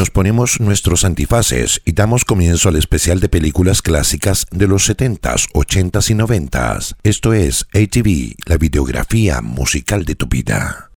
Nos ponemos nuestros antifaces y damos comienzo al especial de películas clásicas de los 70s, 80s y 90s. Esto es ATV, la videografía musical de tu vida.